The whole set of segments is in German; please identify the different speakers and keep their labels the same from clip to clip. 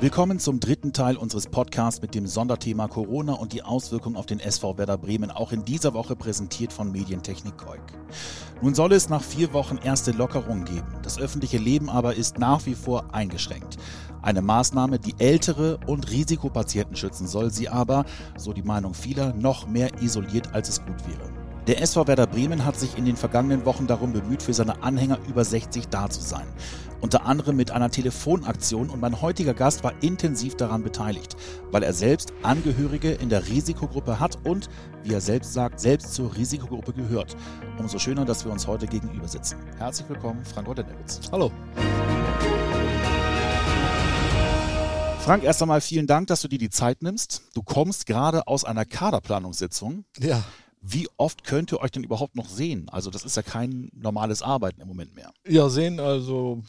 Speaker 1: Willkommen zum dritten Teil unseres Podcasts mit dem Sonderthema Corona und die Auswirkungen auf den SV Werder Bremen, auch in dieser Woche präsentiert von Medientechnik Koik. Nun soll es nach vier Wochen erste Lockerungen geben. Das öffentliche Leben aber ist nach wie vor eingeschränkt. Eine Maßnahme, die ältere und Risikopatienten schützen soll, sie aber, so die Meinung vieler, noch mehr isoliert, als es gut wäre. Der SV Werder Bremen hat sich in den vergangenen Wochen darum bemüht, für seine Anhänger über 60 da zu sein. Unter anderem mit einer Telefonaktion und mein heutiger Gast war intensiv daran beteiligt, weil er selbst Angehörige in der Risikogruppe hat und, wie er selbst sagt, selbst zur Risikogruppe gehört. Umso schöner, dass wir uns heute gegenüber sitzen. Herzlich willkommen, Frank Roddenewitz.
Speaker 2: Hallo.
Speaker 1: Frank, erst einmal vielen Dank, dass du dir die Zeit nimmst. Du kommst gerade aus einer Kaderplanungssitzung.
Speaker 2: Ja.
Speaker 1: Wie oft könnt ihr euch denn überhaupt noch sehen? Also das ist ja kein normales Arbeiten im Moment mehr.
Speaker 2: Ja, sehen also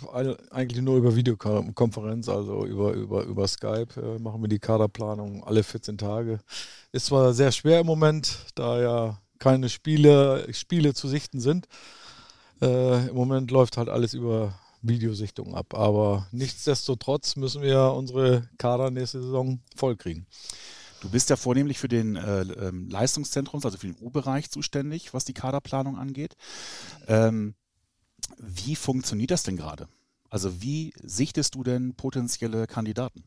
Speaker 2: eigentlich nur über Videokonferenz, also über, über, über Skype äh, machen wir die Kaderplanung alle 14 Tage. Ist zwar sehr schwer im Moment, da ja keine Spiele, Spiele zu sichten sind. Äh, Im Moment läuft halt alles über Videosichtung ab. Aber nichtsdestotrotz müssen wir unsere Kader nächste Saison vollkriegen.
Speaker 1: Du bist ja vornehmlich für den äh, ähm, Leistungszentrums, also für den U-Bereich zuständig, was die Kaderplanung angeht. Ähm, wie funktioniert das denn gerade? Also wie sichtest du denn potenzielle Kandidaten?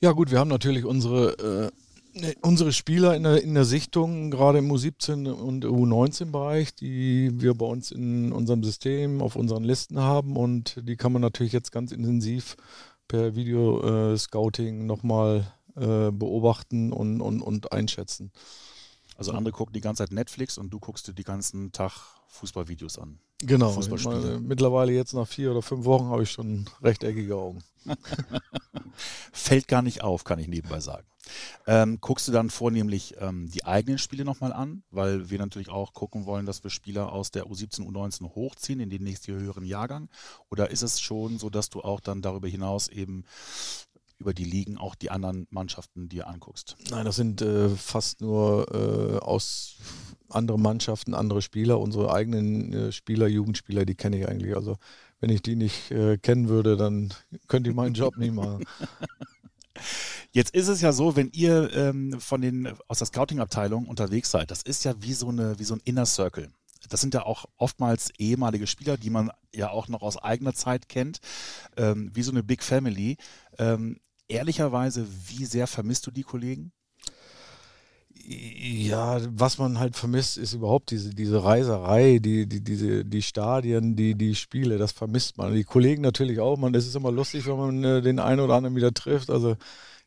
Speaker 2: Ja gut, wir haben natürlich unsere, äh, unsere Spieler in der, in der Sichtung, gerade im U17 und U19-Bereich, die wir bei uns in unserem System auf unseren Listen haben und die kann man natürlich jetzt ganz intensiv per Video-Scouting äh, nochmal äh, beobachten und, und, und einschätzen.
Speaker 1: Also andere gucken die ganze Zeit Netflix und du guckst dir die ganzen Tag Fußballvideos an.
Speaker 2: Genau. Fußballspiele. Mittlerweile jetzt nach vier oder fünf Wochen habe ich schon rechteckige Augen.
Speaker 1: Fällt gar nicht auf, kann ich nebenbei sagen. Ähm, guckst du dann vornehmlich ähm, die eigenen Spiele nochmal an, weil wir natürlich auch gucken wollen, dass wir Spieler aus der U17, U19 hochziehen in den nächsten höheren Jahrgang? Oder ist es schon so, dass du auch dann darüber hinaus eben über die Ligen auch die anderen Mannschaften dir anguckst?
Speaker 2: Nein, das sind äh, fast nur äh, aus anderen Mannschaften, andere Spieler. Unsere eigenen äh, Spieler, Jugendspieler, die kenne ich eigentlich. Also wenn ich die nicht äh, kennen würde, dann könnte ich meinen Job nicht machen.
Speaker 1: Jetzt ist es ja so, wenn ihr ähm, von den aus der Scouting-Abteilung unterwegs seid, das ist ja wie so eine wie so ein Inner Circle. Das sind ja auch oftmals ehemalige Spieler, die man ja auch noch aus eigener Zeit kennt, ähm, wie so eine Big Family. Ähm, ehrlicherweise, wie sehr vermisst du die Kollegen?
Speaker 2: Ja, was man halt vermisst, ist überhaupt diese, diese Reiserei, die, die, diese, die Stadien, die, die Spiele, das vermisst man. Die Kollegen natürlich auch. Man, es ist immer lustig, wenn man äh, den einen oder anderen wieder trifft. Also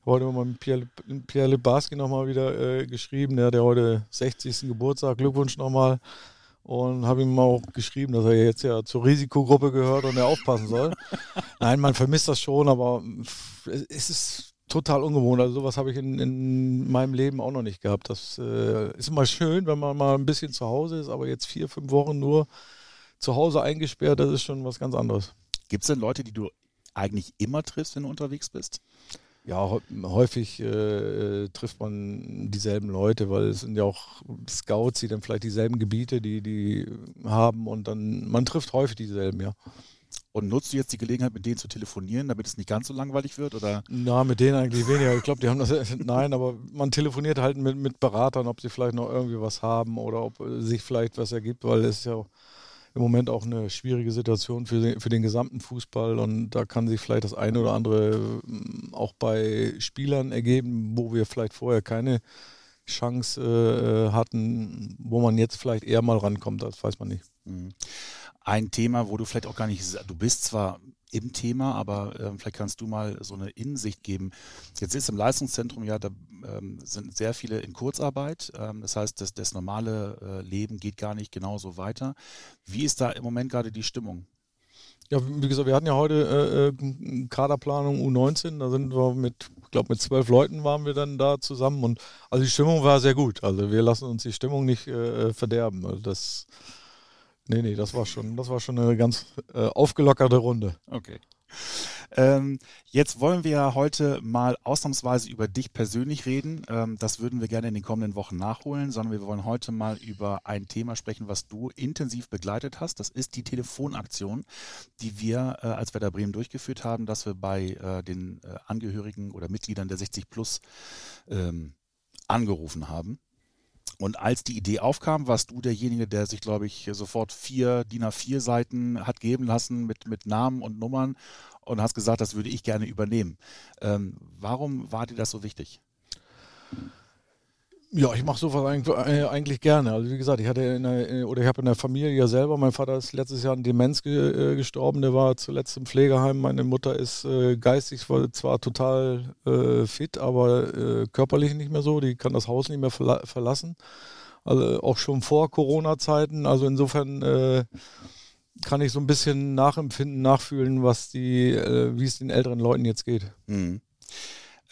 Speaker 2: heute haben wir mit Pierre, Pierre Lebarski nochmal wieder äh, geschrieben, der hat heute 60. Geburtstag. Glückwunsch nochmal. Und habe ihm auch geschrieben, dass er jetzt ja zur Risikogruppe gehört und er aufpassen soll. Nein, man vermisst das schon, aber es ist total ungewohnt. Also sowas habe ich in, in, meinem Leben auch noch nicht gehabt. Das äh, ist immer schön, wenn man mal ein bisschen zu Hause ist, aber jetzt vier, fünf Wochen nur zu Hause eingesperrt, das ist schon was ganz anderes.
Speaker 1: Gibt es denn Leute, die du eigentlich immer triffst, wenn du unterwegs bist?
Speaker 2: Ja, häufig äh, trifft man dieselben Leute, weil es sind ja auch Scouts, die dann vielleicht dieselben Gebiete, die die haben und dann man trifft häufig dieselben, ja.
Speaker 1: Und nutzt du jetzt die Gelegenheit, mit denen zu telefonieren, damit es nicht ganz so langweilig wird? Oder?
Speaker 2: Na, mit denen eigentlich weniger. Ich glaube, die haben das. Nein, aber man telefoniert halt mit, mit Beratern, ob sie vielleicht noch irgendwie was haben oder ob sich vielleicht was ergibt, weil es ja im Moment auch eine schwierige Situation für den, für den gesamten Fußball und da kann sich vielleicht das eine oder andere mm, auch bei Spielern ergeben, wo wir vielleicht vorher keine Chance äh, hatten, wo man jetzt vielleicht eher mal rankommt, das weiß man nicht. Mhm.
Speaker 1: Ein Thema, wo du vielleicht auch gar nicht, du bist zwar im Thema, aber äh, vielleicht kannst du mal so eine Innensicht geben. Jetzt ist im Leistungszentrum ja, da ähm, sind sehr viele in Kurzarbeit. Ähm, das heißt, das, das normale äh, Leben geht gar nicht genauso weiter. Wie ist da im Moment gerade die Stimmung?
Speaker 2: Ja, wie gesagt, wir hatten ja heute äh, äh Kaderplanung U19, da sind wir mit, ich glaube, mit zwölf Leuten waren wir dann da zusammen und also die Stimmung war sehr gut. Also wir lassen uns die Stimmung nicht äh, äh verderben. Also das Nee, nee, das war schon, das war schon eine ganz äh, aufgelockerte Runde.
Speaker 1: Okay. Ähm, jetzt wollen wir heute mal ausnahmsweise über dich persönlich reden. Ähm, das würden wir gerne in den kommenden Wochen nachholen, sondern wir wollen heute mal über ein Thema sprechen, was du intensiv begleitet hast. Das ist die Telefonaktion, die wir äh, als Werder Bremen durchgeführt haben, dass wir bei äh, den äh, Angehörigen oder Mitgliedern der 60 Plus ähm, angerufen haben. Und als die Idee aufkam, warst du derjenige, der sich, glaube ich, sofort vier DIN A4 Seiten hat geben lassen mit, mit Namen und Nummern und hast gesagt, das würde ich gerne übernehmen. Ähm, warum war dir das so wichtig?
Speaker 2: Ja, ich mache sowas eigentlich, äh, eigentlich, gerne. Also wie gesagt, ich hatte der, äh, oder ich habe in der Familie ja selber, mein Vater ist letztes Jahr an Demenz ge, äh, gestorben, der war zuletzt im Pflegeheim. Meine Mutter ist äh, geistig zwar total äh, fit, aber äh, körperlich nicht mehr so. Die kann das Haus nicht mehr verla verlassen. Also auch schon vor Corona-Zeiten. Also insofern kann ich so ein bisschen nachempfinden, nachfühlen, was die, wie es den älteren Leuten jetzt geht. Mhm.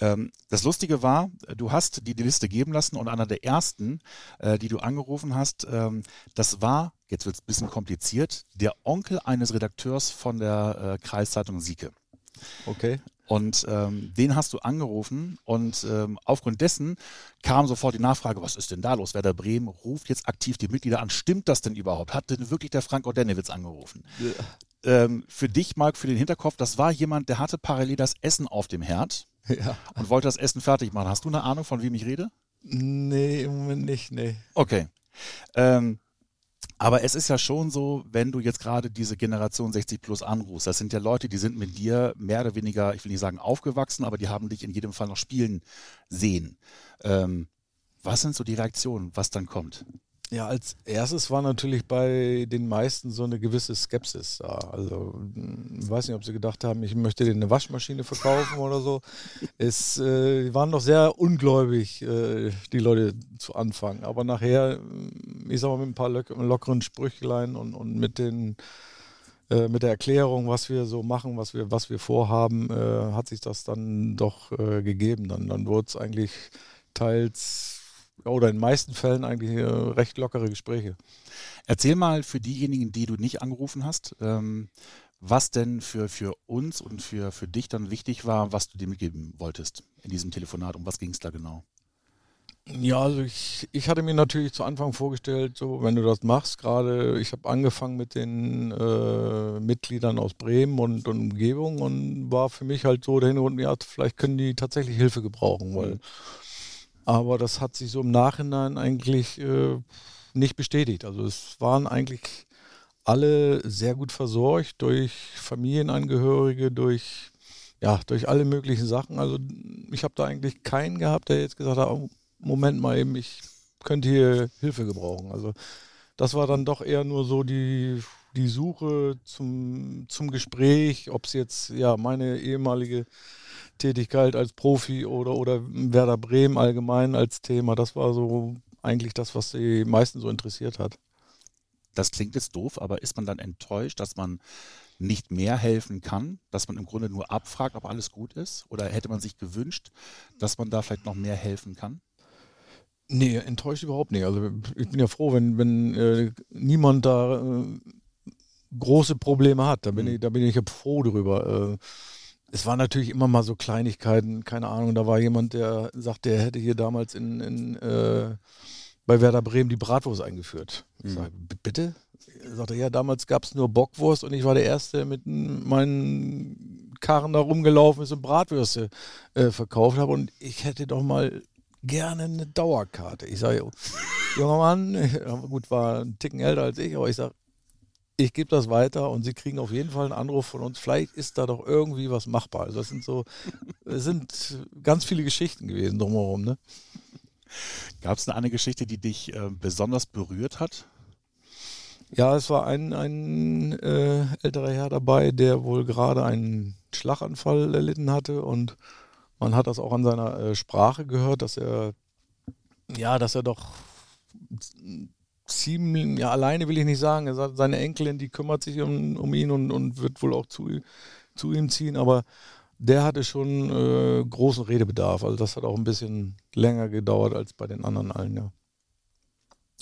Speaker 1: Ähm, das Lustige war, du hast die, Liste geben lassen und einer der ersten, äh, die du angerufen hast, ähm, das war, jetzt wird es ein bisschen kompliziert, der Onkel eines Redakteurs von der äh, Kreiszeitung Sieke.
Speaker 2: Okay.
Speaker 1: Und ähm, den hast du angerufen und ähm, aufgrund dessen kam sofort die Nachfrage, was ist denn da los? Werder Bremen ruft jetzt aktiv die Mitglieder an. Stimmt das denn überhaupt? Hat denn wirklich der Frank Ordenewitz angerufen? Ja. Ähm, für dich, Marc, für den Hinterkopf, das war jemand, der hatte parallel das Essen auf dem Herd ja. und wollte das Essen fertig machen. Hast du eine Ahnung, von wem ich rede?
Speaker 2: Nee, im Moment nicht, nee.
Speaker 1: Okay. Ähm, aber es ist ja schon so, wenn du jetzt gerade diese Generation 60 plus anrufst, das sind ja Leute, die sind mit dir mehr oder weniger, ich will nicht sagen aufgewachsen, aber die haben dich in jedem Fall noch spielen sehen. Ähm, was sind so die Reaktionen, was dann kommt?
Speaker 2: Ja, als erstes war natürlich bei den meisten so eine gewisse Skepsis da. Also, ich weiß nicht, ob sie gedacht haben, ich möchte denen eine Waschmaschine verkaufen oder so. Es äh, waren doch sehr ungläubig, äh, die Leute zu Anfang. Aber nachher, ich sag mal, mit ein paar lockeren Sprüchlein und, und mit den äh, mit der Erklärung, was wir so machen, was wir, was wir vorhaben, äh, hat sich das dann doch äh, gegeben. Dann, dann wurde es eigentlich teils oder in den meisten Fällen eigentlich äh, recht lockere Gespräche.
Speaker 1: Erzähl mal für diejenigen, die du nicht angerufen hast, ähm, was denn für, für uns und für, für dich dann wichtig war, was du dir mitgeben wolltest in diesem Telefonat. Um was ging es da genau?
Speaker 2: Ja, also ich, ich hatte mir natürlich zu Anfang vorgestellt, so wenn du das machst, gerade ich habe angefangen mit den äh, Mitgliedern aus Bremen und, und, Umgebung und war für mich halt so der Hintergrund, ja, vielleicht können die tatsächlich Hilfe gebrauchen, weil mhm. Aber das hat sich so im Nachhinein eigentlich äh, nicht bestätigt. Also es waren eigentlich alle sehr gut versorgt durch Familienangehörige, durch, ja, durch alle möglichen Sachen. Also ich habe da eigentlich keinen gehabt, der jetzt gesagt hat, oh, Moment mal eben, ich könnte hier Hilfe gebrauchen. Also das war dann doch eher nur so die, die Suche zum, zum Gespräch, ob es jetzt ja meine ehemalige Tätigkeit als Profi oder, oder Werder Bremen allgemein als Thema. Das war so eigentlich das, was die meisten so interessiert hat.
Speaker 1: Das klingt jetzt doof, aber ist man dann enttäuscht, dass man nicht mehr helfen kann, dass man im Grunde nur abfragt, ob alles gut ist? Oder hätte man sich gewünscht, dass man da vielleicht noch mehr helfen kann?
Speaker 2: Nee, enttäuscht überhaupt nicht. Also ich bin ja froh, wenn, wenn äh, niemand da äh, große Probleme hat. Da bin, mhm. ich, da bin ich ja froh drüber. Äh, es waren natürlich immer mal so Kleinigkeiten, keine Ahnung, da war jemand, der sagte, er hätte hier damals in, in äh, bei Werder Bremen die Bratwurst eingeführt. Ich mhm. sage, bitte? Er sagte, ja, damals gab es nur Bockwurst und ich war der Erste, der mit meinen Karren da rumgelaufen ist und Bratwürste äh, verkauft habe und ich hätte doch mal gerne eine Dauerkarte. Ich sage, junger Mann, gut, war ein Ticken älter als ich, aber ich sage, ich gebe das weiter und Sie kriegen auf jeden Fall einen Anruf von uns. Vielleicht ist da doch irgendwie was machbar. Also das sind so, es sind ganz viele Geschichten gewesen drumherum. Ne?
Speaker 1: Gab es eine Geschichte, die dich äh, besonders berührt hat?
Speaker 2: Ja, es war ein, ein äh, älterer Herr dabei, der wohl gerade einen Schlaganfall erlitten hatte und man hat das auch an seiner äh, Sprache gehört, dass er ja, dass er doch ziemlich, ja, alleine will ich nicht sagen. Er sagt, seine Enkelin, die kümmert sich um, um ihn und, und wird wohl auch zu, zu ihm ziehen, aber der hatte schon äh, großen Redebedarf. Also das hat auch ein bisschen länger gedauert als bei den anderen allen, ja.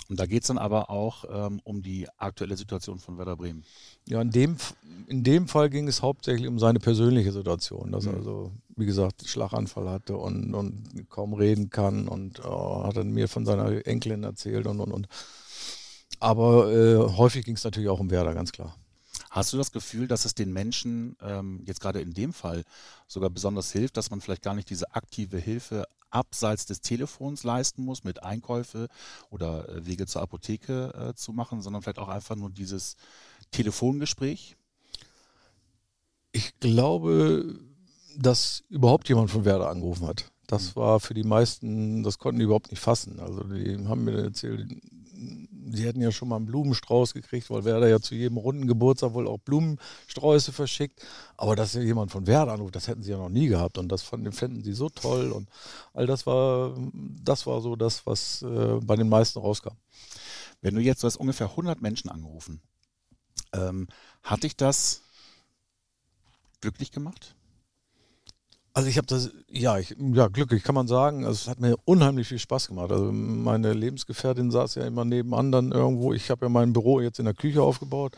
Speaker 1: Und da geht es dann aber auch ähm, um die aktuelle Situation von Werder Bremen.
Speaker 2: Ja, in dem, in dem Fall ging es hauptsächlich um seine persönliche Situation, dass er mhm. also, wie gesagt, Schlaganfall hatte und, und kaum reden kann und oh, hat dann mir von seiner Enkelin erzählt und und und. Aber äh, häufig ging es natürlich auch um Werder, ganz klar.
Speaker 1: Hast du das Gefühl, dass es den Menschen ähm, jetzt gerade in dem Fall sogar besonders hilft, dass man vielleicht gar nicht diese aktive Hilfe abseits des Telefons leisten muss, mit Einkäufe oder äh, Wege zur Apotheke äh, zu machen, sondern vielleicht auch einfach nur dieses Telefongespräch?
Speaker 2: Ich glaube, dass überhaupt jemand von Werder angerufen hat. Das mhm. war für die meisten, das konnten die überhaupt nicht fassen. Also die haben mir erzählt, sie hätten ja schon mal einen Blumenstrauß gekriegt, weil Werder ja zu jedem runden Geburtstag wohl auch Blumensträuße verschickt. Aber dass jemand von Werder anruft, das hätten sie ja noch nie gehabt. Und das fanden sie so toll. Und all das war, das war so das, was äh, bei den meisten rauskam.
Speaker 1: Wenn du jetzt, du hast ungefähr 100 Menschen angerufen, ähm, hat dich das glücklich gemacht?
Speaker 2: Also ich habe das, ja, ich, ja, glücklich kann man sagen. Also es hat mir unheimlich viel Spaß gemacht. Also meine Lebensgefährtin saß ja immer nebenan dann irgendwo. Ich habe ja mein Büro jetzt in der Küche aufgebaut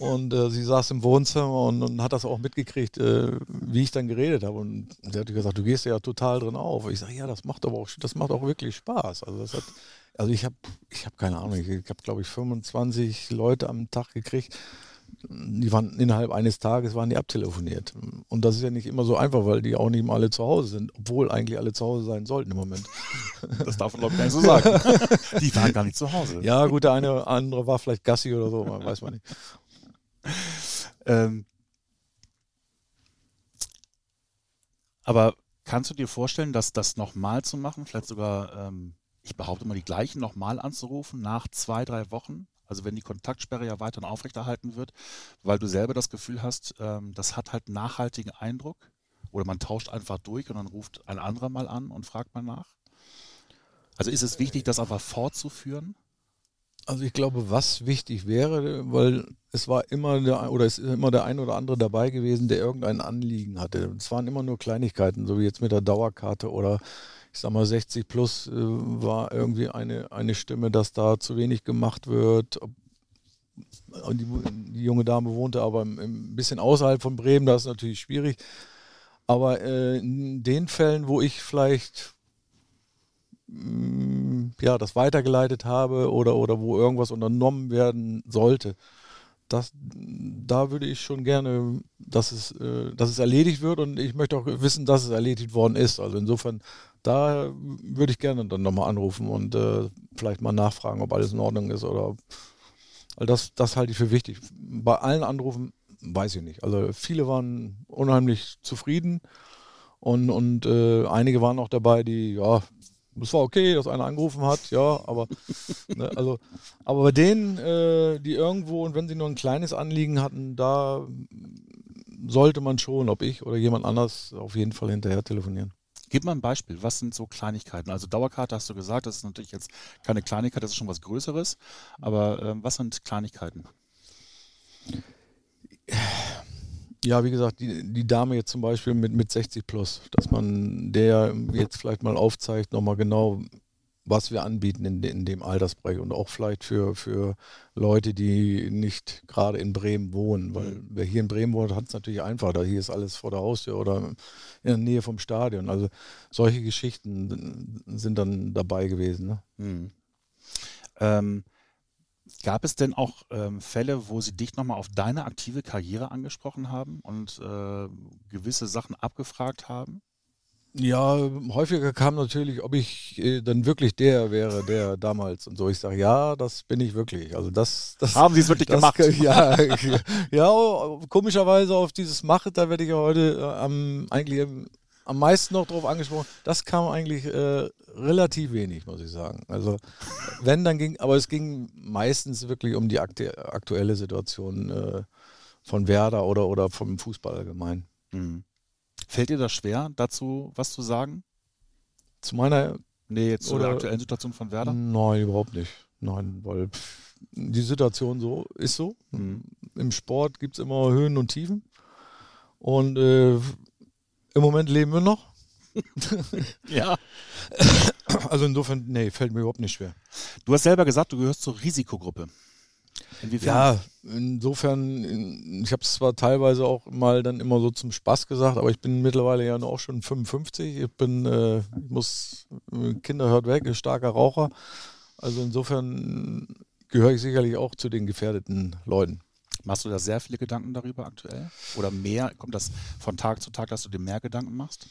Speaker 2: und äh, sie saß im Wohnzimmer und, und hat das auch mitgekriegt, äh, wie ich dann geredet habe. Und sie hat gesagt, du gehst ja total drin auf. Ich sage, ja, das macht aber auch, das macht auch wirklich Spaß. Also das hat, also ich habe, ich habe keine Ahnung, ich, ich habe glaube ich 25 Leute am Tag gekriegt die waren innerhalb eines Tages waren die abtelefoniert. Und das ist ja nicht immer so einfach, weil die auch nicht immer alle zu Hause sind, obwohl eigentlich alle zu Hause sein sollten im Moment.
Speaker 1: Das darf man glaube ich gar nicht so sagen. Die waren gar nicht zu Hause.
Speaker 2: Ja, gut, der eine andere war vielleicht Gassi oder so, man weiß man nicht. Ähm,
Speaker 1: aber kannst du dir vorstellen, dass das nochmal zu machen, vielleicht sogar, ähm, ich behaupte mal, die gleichen nochmal anzurufen nach zwei, drei Wochen? Also wenn die Kontaktsperre ja weiterhin aufrechterhalten wird, weil du selber das Gefühl hast, ähm, das hat halt nachhaltigen Eindruck oder man tauscht einfach durch und dann ruft ein anderer mal an und fragt mal nach. Also ist es wichtig, das einfach fortzuführen?
Speaker 2: Also ich glaube, was wichtig wäre, weil es war immer der oder es ist immer der ein oder andere dabei gewesen, der irgendein Anliegen hatte. Es waren immer nur Kleinigkeiten, so wie jetzt mit der Dauerkarte oder ich sag mal 60 plus äh, war irgendwie eine, eine Stimme, dass da zu wenig gemacht wird. Die, die junge Dame wohnte aber ein bisschen außerhalb von Bremen, das ist natürlich schwierig. Aber äh, in den Fällen, wo ich vielleicht mm, ja, das weitergeleitet habe oder, oder wo irgendwas unternommen werden sollte, das, da würde ich schon gerne, dass es, äh, dass es erledigt wird und ich möchte auch wissen, dass es erledigt worden ist. Also insofern da würde ich gerne dann nochmal anrufen und äh, vielleicht mal nachfragen, ob alles in Ordnung ist oder also das, das halte ich für wichtig. Bei allen Anrufen weiß ich nicht. Also viele waren unheimlich zufrieden und, und äh, einige waren auch dabei, die, ja, es war okay, dass einer angerufen hat, ja, aber ne, also, aber bei denen, äh, die irgendwo und wenn sie nur ein kleines Anliegen hatten, da sollte man schon, ob ich oder jemand anders, auf jeden Fall hinterher telefonieren.
Speaker 1: Gib mal ein Beispiel. Was sind so Kleinigkeiten? Also Dauerkarte hast du gesagt, das ist natürlich jetzt keine Kleinigkeit, das ist schon was Größeres. Aber ähm, was sind Kleinigkeiten?
Speaker 2: Ja, wie gesagt, die, die Dame jetzt zum Beispiel mit, mit 60 plus, dass man der jetzt vielleicht mal aufzeigt, nochmal genau, was wir anbieten in, in dem Altersbereich und auch vielleicht für, für Leute, die nicht gerade in Bremen wohnen. Weil mhm. wer hier in Bremen wohnt, hat es natürlich einfach. Da hier ist alles vor der Haustür oder in der Nähe vom Stadion. Also solche Geschichten sind dann dabei gewesen. Ne? Mhm.
Speaker 1: Ähm, gab es denn auch ähm, Fälle, wo sie dich nochmal auf deine aktive Karriere angesprochen haben und äh, gewisse Sachen abgefragt haben?
Speaker 2: Ja, häufiger kam natürlich, ob ich äh, dann wirklich der wäre, der damals und so. Ich sage, ja, das bin ich wirklich. Also das, das
Speaker 1: haben Sie es wirklich das, gemacht?
Speaker 2: Ja, ja, komischerweise auf dieses Machet, da werde ich ja heute äh, am eigentlich am meisten noch drauf angesprochen. Das kam eigentlich äh, relativ wenig, muss ich sagen. Also wenn dann ging, aber es ging meistens wirklich um die aktuelle Situation äh, von Werder oder oder vom Fußball allgemein. Mhm.
Speaker 1: Fällt dir das schwer, dazu was zu sagen?
Speaker 2: Zu meiner.
Speaker 1: Nee, jetzt zu der aktuellen Situation von Werder?
Speaker 2: Nein, überhaupt nicht. Nein, weil die Situation so ist so. Mhm. Im Sport gibt es immer Höhen und Tiefen. Und äh, im Moment leben wir noch.
Speaker 1: ja.
Speaker 2: Also insofern, nee, fällt mir überhaupt nicht schwer.
Speaker 1: Du hast selber gesagt, du gehörst zur Risikogruppe.
Speaker 2: Inwiefern? Ja, insofern, ich habe es zwar teilweise auch mal dann immer so zum Spaß gesagt, aber ich bin mittlerweile ja auch schon 55. Ich bin, äh, ich muss, Kinder hört weg, ist starker Raucher. Also insofern gehöre ich sicherlich auch zu den gefährdeten Leuten.
Speaker 1: Machst du da sehr viele Gedanken darüber aktuell? Oder mehr? Kommt das von Tag zu Tag, dass du dir mehr Gedanken machst?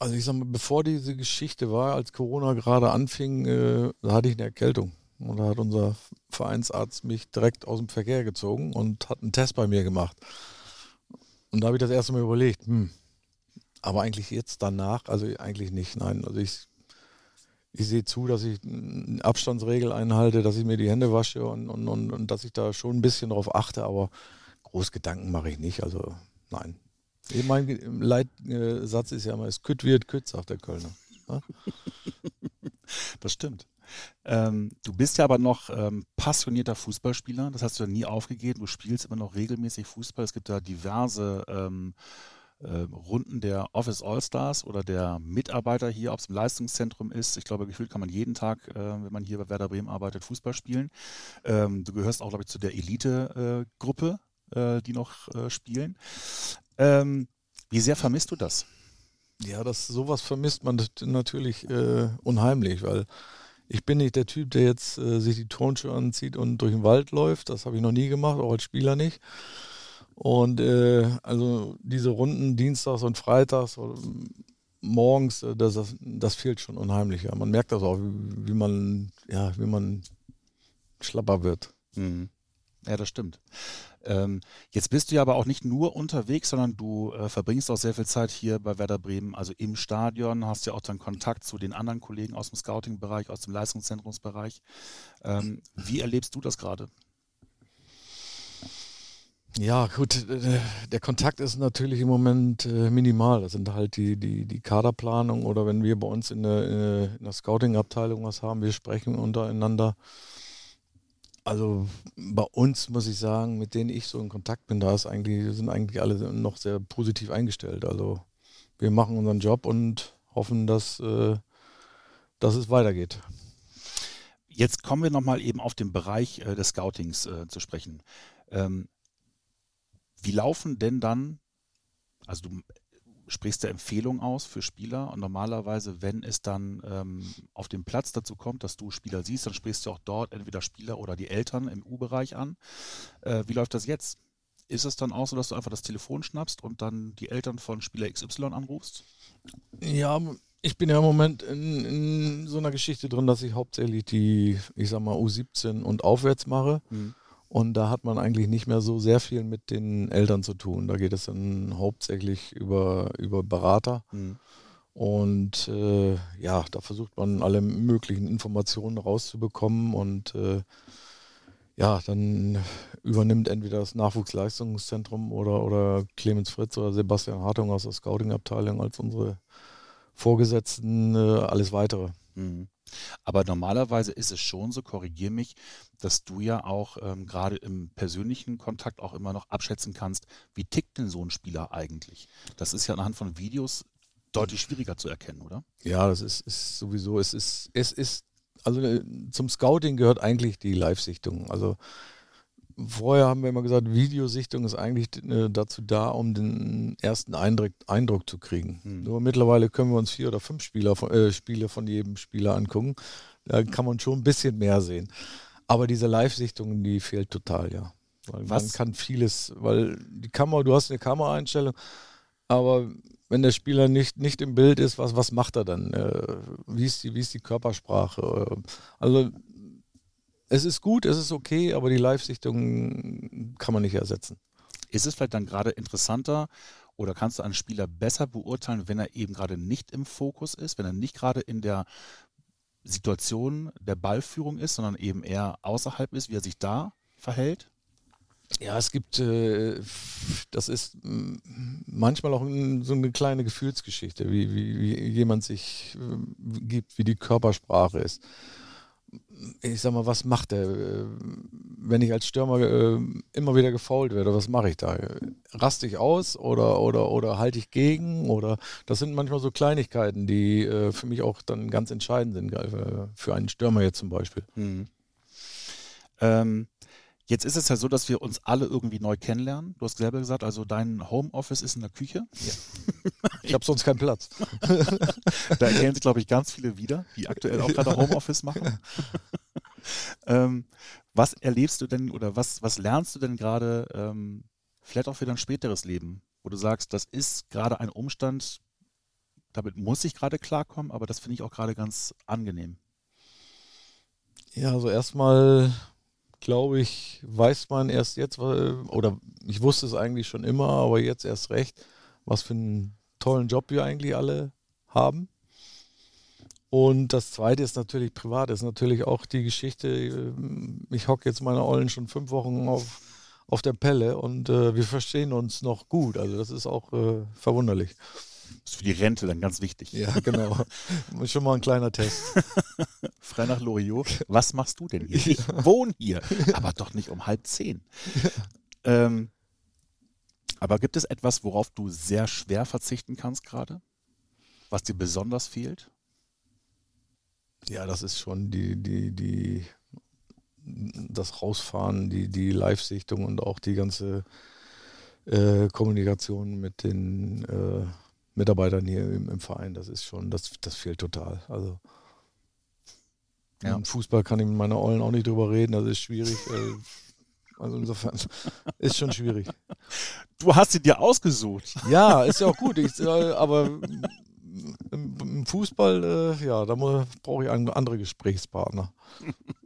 Speaker 2: Also ich sag mal, bevor diese Geschichte war, als Corona gerade anfing, äh, da hatte ich eine Erkältung. Und da hat unser Vereinsarzt mich direkt aus dem Verkehr gezogen und hat einen Test bei mir gemacht. Und da habe ich das erste Mal überlegt, hm, aber eigentlich jetzt danach, also eigentlich nicht, nein. Also ich, ich sehe zu, dass ich eine Abstandsregel einhalte, dass ich mir die Hände wasche und, und, und, und dass ich da schon ein bisschen drauf achte, aber groß Gedanken mache ich nicht. Also nein. Mein Leitsatz ist ja immer, es kütt wird kütt, sagt der Kölner. Ja?
Speaker 1: Das stimmt. Ähm, du bist ja aber noch ähm, passionierter Fußballspieler, das hast du ja nie aufgegeben. Du spielst immer noch regelmäßig Fußball. Es gibt da diverse ähm, äh, Runden der Office All-Stars oder der Mitarbeiter hier, ob es im Leistungszentrum ist. Ich glaube, gefühlt kann man jeden Tag, äh, wenn man hier bei Werder Bremen arbeitet, Fußball spielen. Ähm, du gehörst auch, glaube ich, zu der Elite-Gruppe, äh, die noch äh, spielen. Ähm, wie sehr vermisst du das?
Speaker 2: Ja, das sowas vermisst man natürlich äh, unheimlich, weil ich bin nicht der Typ, der jetzt äh, sich die Turnschuhe anzieht und durch den Wald läuft. Das habe ich noch nie gemacht, auch als Spieler nicht. Und äh, also diese Runden Dienstags und Freitags oder morgens, äh, das, das, das, fehlt schon unheimlich. Ja. Man merkt das auch, wie, wie man, ja, wie man schlapper wird.
Speaker 1: Mhm. Ja, das stimmt. Ähm, jetzt bist du ja aber auch nicht nur unterwegs, sondern du äh, verbringst auch sehr viel Zeit hier bei Werder Bremen, also im Stadion, hast ja auch dann Kontakt zu den anderen Kollegen aus dem Scouting-Bereich, aus dem Leistungszentrumsbereich. Ähm, wie erlebst du das gerade?
Speaker 2: Ja, gut, äh, der Kontakt ist natürlich im Moment äh, minimal. Das sind halt die, die, die Kaderplanung oder wenn wir bei uns in der, in der Scouting-Abteilung was haben, wir sprechen untereinander. Also bei uns muss ich sagen, mit denen ich so in Kontakt bin, da ist eigentlich, sind eigentlich alle noch sehr positiv eingestellt. Also wir machen unseren Job und hoffen, dass, äh, dass es weitergeht.
Speaker 1: Jetzt kommen wir nochmal eben auf den Bereich äh, des Scoutings äh, zu sprechen. Ähm, wie laufen denn dann, also du sprichst du Empfehlungen aus für Spieler und normalerweise, wenn es dann ähm, auf dem Platz dazu kommt, dass du Spieler siehst, dann sprichst du auch dort entweder Spieler oder die Eltern im U-Bereich an. Äh, wie läuft das jetzt? Ist es dann auch so, dass du einfach das Telefon schnappst und dann die Eltern von Spieler XY anrufst?
Speaker 2: Ja, ich bin ja im Moment in, in so einer Geschichte drin, dass ich hauptsächlich die, ich sag mal, U17 und aufwärts mache. Mhm. Und da hat man eigentlich nicht mehr so sehr viel mit den Eltern zu tun. Da geht es dann hauptsächlich über, über Berater. Mhm. Und äh, ja, da versucht man alle möglichen Informationen rauszubekommen und äh, ja, dann übernimmt entweder das Nachwuchsleistungszentrum oder, oder Clemens Fritz oder Sebastian Hartung aus der Scouting-Abteilung als unsere Vorgesetzten äh, alles weitere. Mhm.
Speaker 1: Aber normalerweise ist es schon so, korrigier mich, dass du ja auch ähm, gerade im persönlichen Kontakt auch immer noch abschätzen kannst, wie tickt denn so ein Spieler eigentlich? Das ist ja anhand von Videos deutlich schwieriger zu erkennen, oder?
Speaker 2: Ja, das ist, ist sowieso, es ist, es ist, also äh, zum Scouting gehört eigentlich die Live-Sichtung. Also Vorher haben wir immer gesagt, Videosichtung ist eigentlich äh, dazu da, um den ersten Eindruck, Eindruck zu kriegen. Hm. Nur mittlerweile können wir uns vier oder fünf Spieler von, äh, Spiele von jedem Spieler angucken. Da kann man schon ein bisschen mehr sehen. Aber diese Live-Sichtung, die fehlt total, ja. Weil Was? man kann vieles, weil die Kamera, du hast eine Kameraeinstellung, aber wenn der Spieler nicht, nicht im Bild ist, was, was macht er dann? Äh, wie, ist die, wie ist die Körpersprache? Also es ist gut, es ist okay, aber die Live-Sichtung kann man nicht ersetzen.
Speaker 1: Ist es vielleicht dann gerade interessanter oder kannst du einen Spieler besser beurteilen, wenn er eben gerade nicht im Fokus ist, wenn er nicht gerade in der Situation der Ballführung ist, sondern eben eher außerhalb ist, wie er sich da verhält?
Speaker 2: Ja, es gibt, äh, das ist manchmal auch so eine kleine Gefühlsgeschichte, wie, wie, wie jemand sich äh, gibt, wie die Körpersprache ist ich sag mal, was macht er? wenn ich als Stürmer äh, immer wieder gefault werde, was mache ich da? Raste ich aus oder, oder, oder halte ich gegen? Oder das sind manchmal so Kleinigkeiten, die äh, für mich auch dann ganz entscheidend sind, äh, für einen Stürmer jetzt zum Beispiel. Mhm.
Speaker 1: Ähm, Jetzt ist es ja so, dass wir uns alle irgendwie neu kennenlernen. Du hast selber gesagt, also dein Homeoffice ist in der Küche.
Speaker 2: Ja. Ich habe sonst keinen Platz.
Speaker 1: da erkennen sich, glaube ich, ganz viele wieder, die aktuell auch gerade Homeoffice machen. ähm, was erlebst du denn oder was, was lernst du denn gerade, ähm, vielleicht auch für dein späteres Leben, wo du sagst, das ist gerade ein Umstand, damit muss ich gerade klarkommen, aber das finde ich auch gerade ganz angenehm.
Speaker 2: Ja, also erstmal glaube ich, weiß man erst jetzt, oder ich wusste es eigentlich schon immer, aber jetzt erst recht, was für einen tollen Job wir eigentlich alle haben. Und das zweite ist natürlich privat, ist natürlich auch die Geschichte, äh, ich hocke jetzt meine Ollen schon fünf Wochen auf, auf der Pelle und äh, wir verstehen uns noch gut. Also das ist auch äh, verwunderlich.
Speaker 1: Das ist für die Rente dann ganz wichtig.
Speaker 2: Ja, genau. Schon mal ein kleiner Test.
Speaker 1: Frei nach Loriot. Was machst du denn hier? Ich wohne hier, aber doch nicht um halb zehn. Ähm, aber gibt es etwas, worauf du sehr schwer verzichten kannst gerade? Was dir besonders fehlt?
Speaker 2: Ja, das ist schon die, die, die, das Rausfahren, die, die Live-Sichtung und auch die ganze äh, Kommunikation mit den äh, Mitarbeitern hier im, im, Verein. Das ist schon, das, das fehlt total. Also ja. im Fußball kann ich mit meiner Ollen auch nicht drüber reden, das ist schwierig. Äh, also insofern ist schon schwierig.
Speaker 1: Du hast sie dir ausgesucht.
Speaker 2: Ja, ist ja auch gut. Ich, äh, aber im, im Fußball, äh, ja, da brauche ich andere Gesprächspartner.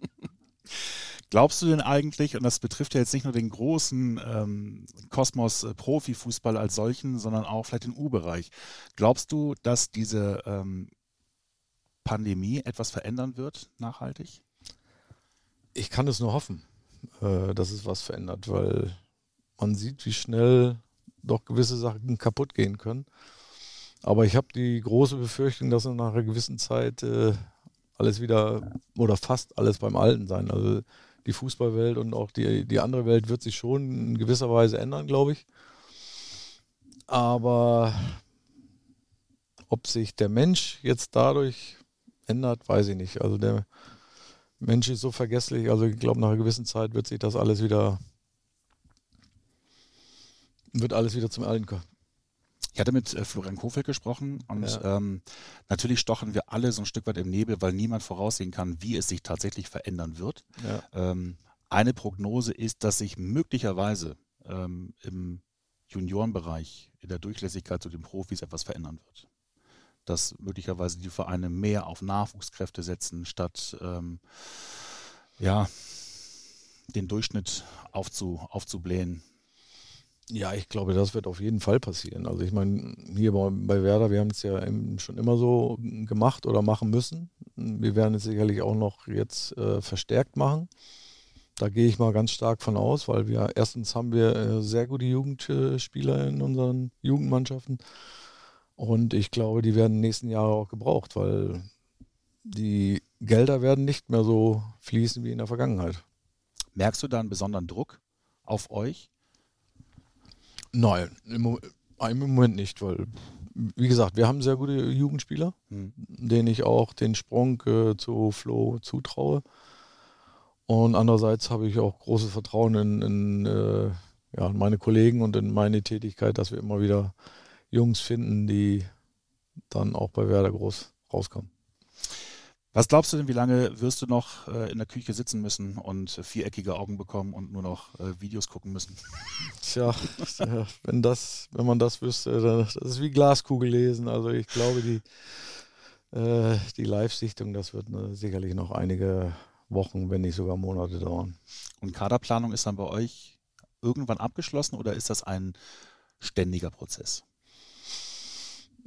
Speaker 1: Glaubst du denn eigentlich, und das betrifft ja jetzt nicht nur den großen ähm, Kosmos äh, Profifußball als solchen, sondern auch vielleicht den U-Bereich, glaubst du, dass diese ähm, Pandemie etwas verändern wird, nachhaltig?
Speaker 2: Ich kann es nur hoffen, äh, dass es was verändert, weil man sieht, wie schnell doch gewisse Sachen kaputt gehen können. Aber ich habe die große Befürchtung, dass nach einer gewissen Zeit äh, alles wieder oder fast alles beim Alten sein. Also die Fußballwelt und auch die, die andere Welt wird sich schon in gewisser Weise ändern, glaube ich. Aber ob sich der Mensch jetzt dadurch ändert, weiß ich nicht. Also der Mensch ist so vergesslich. Also ich glaube, nach einer gewissen Zeit wird sich das alles wieder, wird alles wieder zum Alten.
Speaker 1: Ich hatte mit äh, Florian Kofeld gesprochen und ja. ähm, natürlich stochen wir alle so ein Stück weit im Nebel, weil niemand voraussehen kann, wie es sich tatsächlich verändern wird. Ja. Ähm, eine Prognose ist, dass sich möglicherweise ähm, im Juniorenbereich in der Durchlässigkeit zu den Profis etwas verändern wird. Dass möglicherweise die Vereine mehr auf Nachwuchskräfte setzen, statt ähm, ja, den Durchschnitt aufzu, aufzublähen.
Speaker 2: Ja, ich glaube, das wird auf jeden Fall passieren. Also ich meine, hier bei, bei Werder, wir haben es ja schon immer so gemacht oder machen müssen. Wir werden es sicherlich auch noch jetzt äh, verstärkt machen. Da gehe ich mal ganz stark von aus, weil wir erstens haben wir äh, sehr gute Jugendspieler in unseren Jugendmannschaften. Und ich glaube, die werden in den nächsten Jahren auch gebraucht, weil die Gelder werden nicht mehr so fließen wie in der Vergangenheit.
Speaker 1: Merkst du da einen besonderen Druck auf euch?
Speaker 2: Nein, im, im Moment nicht, weil, wie gesagt, wir haben sehr gute Jugendspieler, mhm. denen ich auch den Sprung äh, zu Flo zutraue. Und andererseits habe ich auch großes Vertrauen in, in äh, ja, meine Kollegen und in meine Tätigkeit, dass wir immer wieder Jungs finden, die dann auch bei Werder groß rauskommen.
Speaker 1: Was glaubst du denn, wie lange wirst du noch äh, in der Küche sitzen müssen und viereckige Augen bekommen und nur noch äh, Videos gucken müssen?
Speaker 2: Tja, wenn das, wenn man das wüsste, das ist wie Glaskugel lesen. Also ich glaube, die, äh, die Live-Sichtung, das wird ne, sicherlich noch einige Wochen, wenn nicht sogar Monate dauern.
Speaker 1: Und Kaderplanung ist dann bei euch irgendwann abgeschlossen oder ist das ein ständiger Prozess?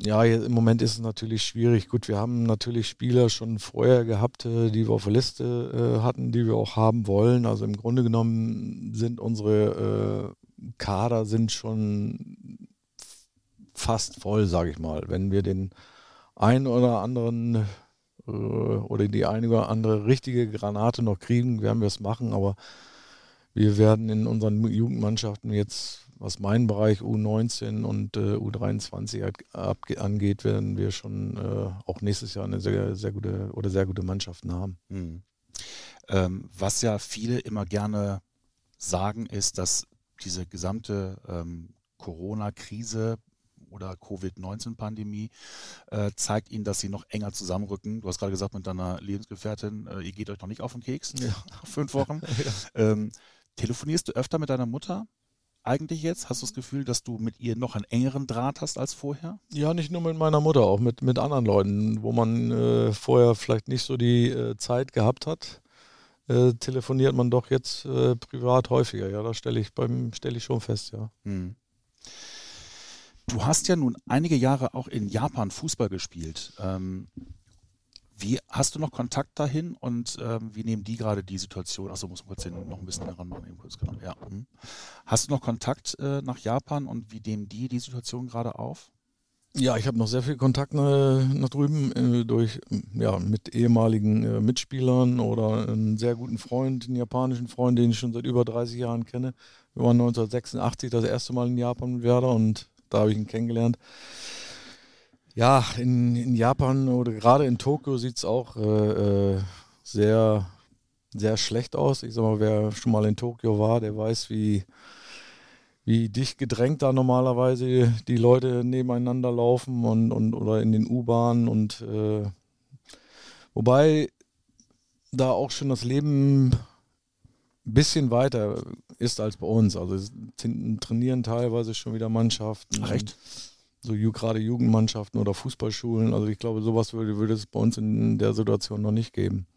Speaker 2: Ja, im Moment ist es natürlich schwierig. Gut, wir haben natürlich Spieler schon vorher gehabt, äh, die wir auf der Liste äh, hatten, die wir auch haben wollen. Also im Grunde genommen sind unsere äh, Kader sind schon fast voll, sage ich mal. Wenn wir den einen oder anderen oder die eine oder andere richtige Granate noch kriegen, werden wir es machen. Aber wir werden in unseren Jugendmannschaften jetzt, was meinen Bereich U19 und äh, U23 angeht, werden wir schon äh, auch nächstes Jahr eine sehr, sehr gute oder sehr gute Mannschaften haben. Mhm.
Speaker 1: Ähm, was ja viele immer gerne sagen, ist, dass diese gesamte ähm, Corona-Krise oder Covid-19-Pandemie äh, zeigt ihnen, dass sie noch enger zusammenrücken. Du hast gerade gesagt mit deiner Lebensgefährtin, äh, ihr geht euch noch nicht auf den Keks, ja. fünf Wochen. ja. ähm, telefonierst du öfter mit deiner Mutter? Eigentlich jetzt? Hast du das Gefühl, dass du mit ihr noch einen engeren Draht hast als vorher?
Speaker 2: Ja, nicht nur mit meiner Mutter, auch mit, mit anderen Leuten, wo man äh, vorher vielleicht nicht so die äh, Zeit gehabt hat. Äh, telefoniert man doch jetzt äh, privat häufiger. Ja, da stelle ich beim stelle ich schon fest, ja. Hm.
Speaker 1: Du hast ja nun einige Jahre auch in Japan Fußball gespielt. Ähm, wie hast du noch Kontakt dahin und ähm, wie nehmen die gerade die Situation? Achso, muss man kurz den noch ein bisschen heranmachen. Eben kurz, genau. ja. Hm. Hast du noch Kontakt äh, nach Japan und wie nehmen die die Situation gerade auf?
Speaker 2: Ja, ich habe noch sehr viel Kontakt nach, nach drüben äh, durch ja mit ehemaligen äh, Mitspielern oder einen sehr guten Freund, einen japanischen Freund, den ich schon seit über 30 Jahren kenne. Wir waren 1986 das erste Mal in Japan mit Werder und da habe ich ihn kennengelernt. Ja, in, in Japan oder gerade in Tokio sieht es auch äh, äh, sehr, sehr schlecht aus. Ich sag mal, wer schon mal in Tokio war, der weiß, wie, wie dicht gedrängt da normalerweise die Leute nebeneinander laufen und, und oder in den U-Bahnen und äh, wobei da auch schon das Leben ein bisschen weiter ist als bei uns. Also trainieren teilweise schon wieder Mannschaften.
Speaker 1: Recht.
Speaker 2: So gerade Jugendmannschaften oder Fußballschulen. Also ich glaube, sowas würde, würde es bei uns in der Situation noch nicht geben.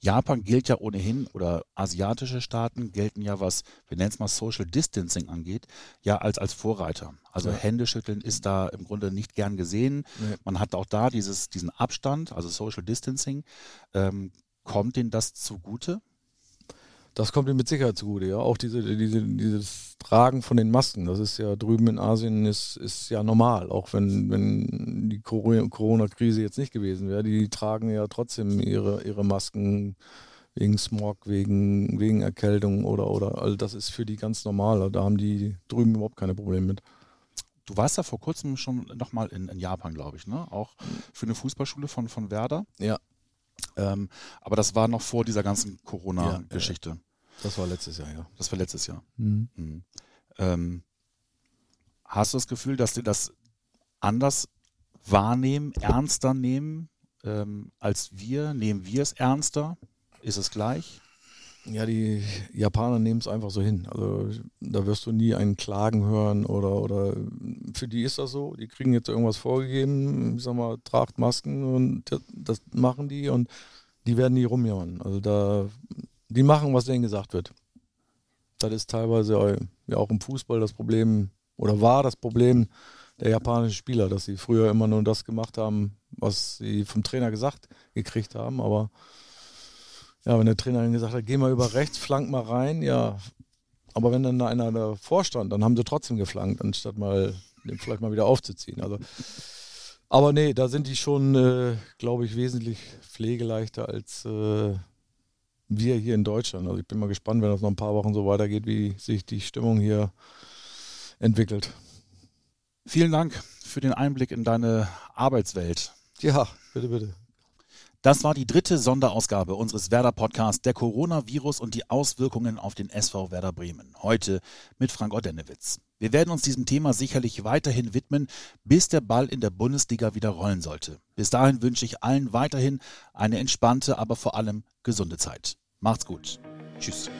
Speaker 1: Japan gilt ja ohnehin, oder asiatische Staaten gelten ja, was, wir nennen es mal Social Distancing angeht, ja als, als Vorreiter. Also ja. Händeschütteln ist da im Grunde nicht gern gesehen. Nee. Man hat auch da dieses, diesen Abstand, also Social Distancing. Ähm, kommt denen das zugute?
Speaker 2: Das kommt ihm mit Sicherheit zugute, ja. Auch diese, diese, dieses Tragen von den Masken, das ist ja drüben in Asien ist, ist ja normal, auch wenn, wenn die Corona-Krise jetzt nicht gewesen wäre. Die tragen ja trotzdem ihre, ihre Masken wegen Smog, wegen, wegen Erkältung oder, oder, also das ist für die ganz normal. Da haben die drüben überhaupt keine Probleme mit.
Speaker 1: Du warst ja vor kurzem schon nochmal in, in Japan, glaube ich, ne? Auch für eine Fußballschule von, von Werder.
Speaker 2: Ja.
Speaker 1: Ähm, aber das war noch vor dieser ganzen Corona-Geschichte. Ja.
Speaker 2: Das war letztes Jahr, ja.
Speaker 1: Das war letztes Jahr. Mhm. Mhm. Ähm, hast du das Gefühl, dass die das anders wahrnehmen, ernster nehmen ähm, als wir? Nehmen wir es ernster? Ist es gleich?
Speaker 2: Ja, die Japaner nehmen es einfach so hin. Also da wirst du nie einen Klagen hören oder, oder für die ist das so. Die kriegen jetzt irgendwas vorgegeben, ich sag mal, tragt Masken und das machen die und die werden nie rumjammern. Also da die machen, was denen gesagt wird. Das ist teilweise ja auch im Fußball das Problem oder war das Problem der japanischen Spieler, dass sie früher immer nur das gemacht haben, was sie vom Trainer gesagt gekriegt haben. Aber ja, wenn der Trainer dann gesagt hat, geh mal über rechts, flank mal rein, ja. Aber wenn dann einer davor stand, dann haben sie trotzdem geflankt, anstatt mal den vielleicht mal wieder aufzuziehen. Also, aber nee, da sind die schon, äh, glaube ich, wesentlich pflegeleichter als äh, wir hier in Deutschland. Also ich bin mal gespannt, wenn das noch ein paar Wochen so weitergeht, wie sich die Stimmung hier entwickelt.
Speaker 1: Vielen Dank für den Einblick in deine Arbeitswelt.
Speaker 2: Ja, bitte, bitte.
Speaker 1: Das war die dritte Sonderausgabe unseres Werder Podcasts, der Coronavirus und die Auswirkungen auf den SV Werder Bremen. Heute mit Frank Ordenewitz. Wir werden uns diesem Thema sicherlich weiterhin widmen, bis der Ball in der Bundesliga wieder rollen sollte. Bis dahin wünsche ich allen weiterhin eine entspannte, aber vor allem gesunde Zeit. Macht's gut. Tschüss.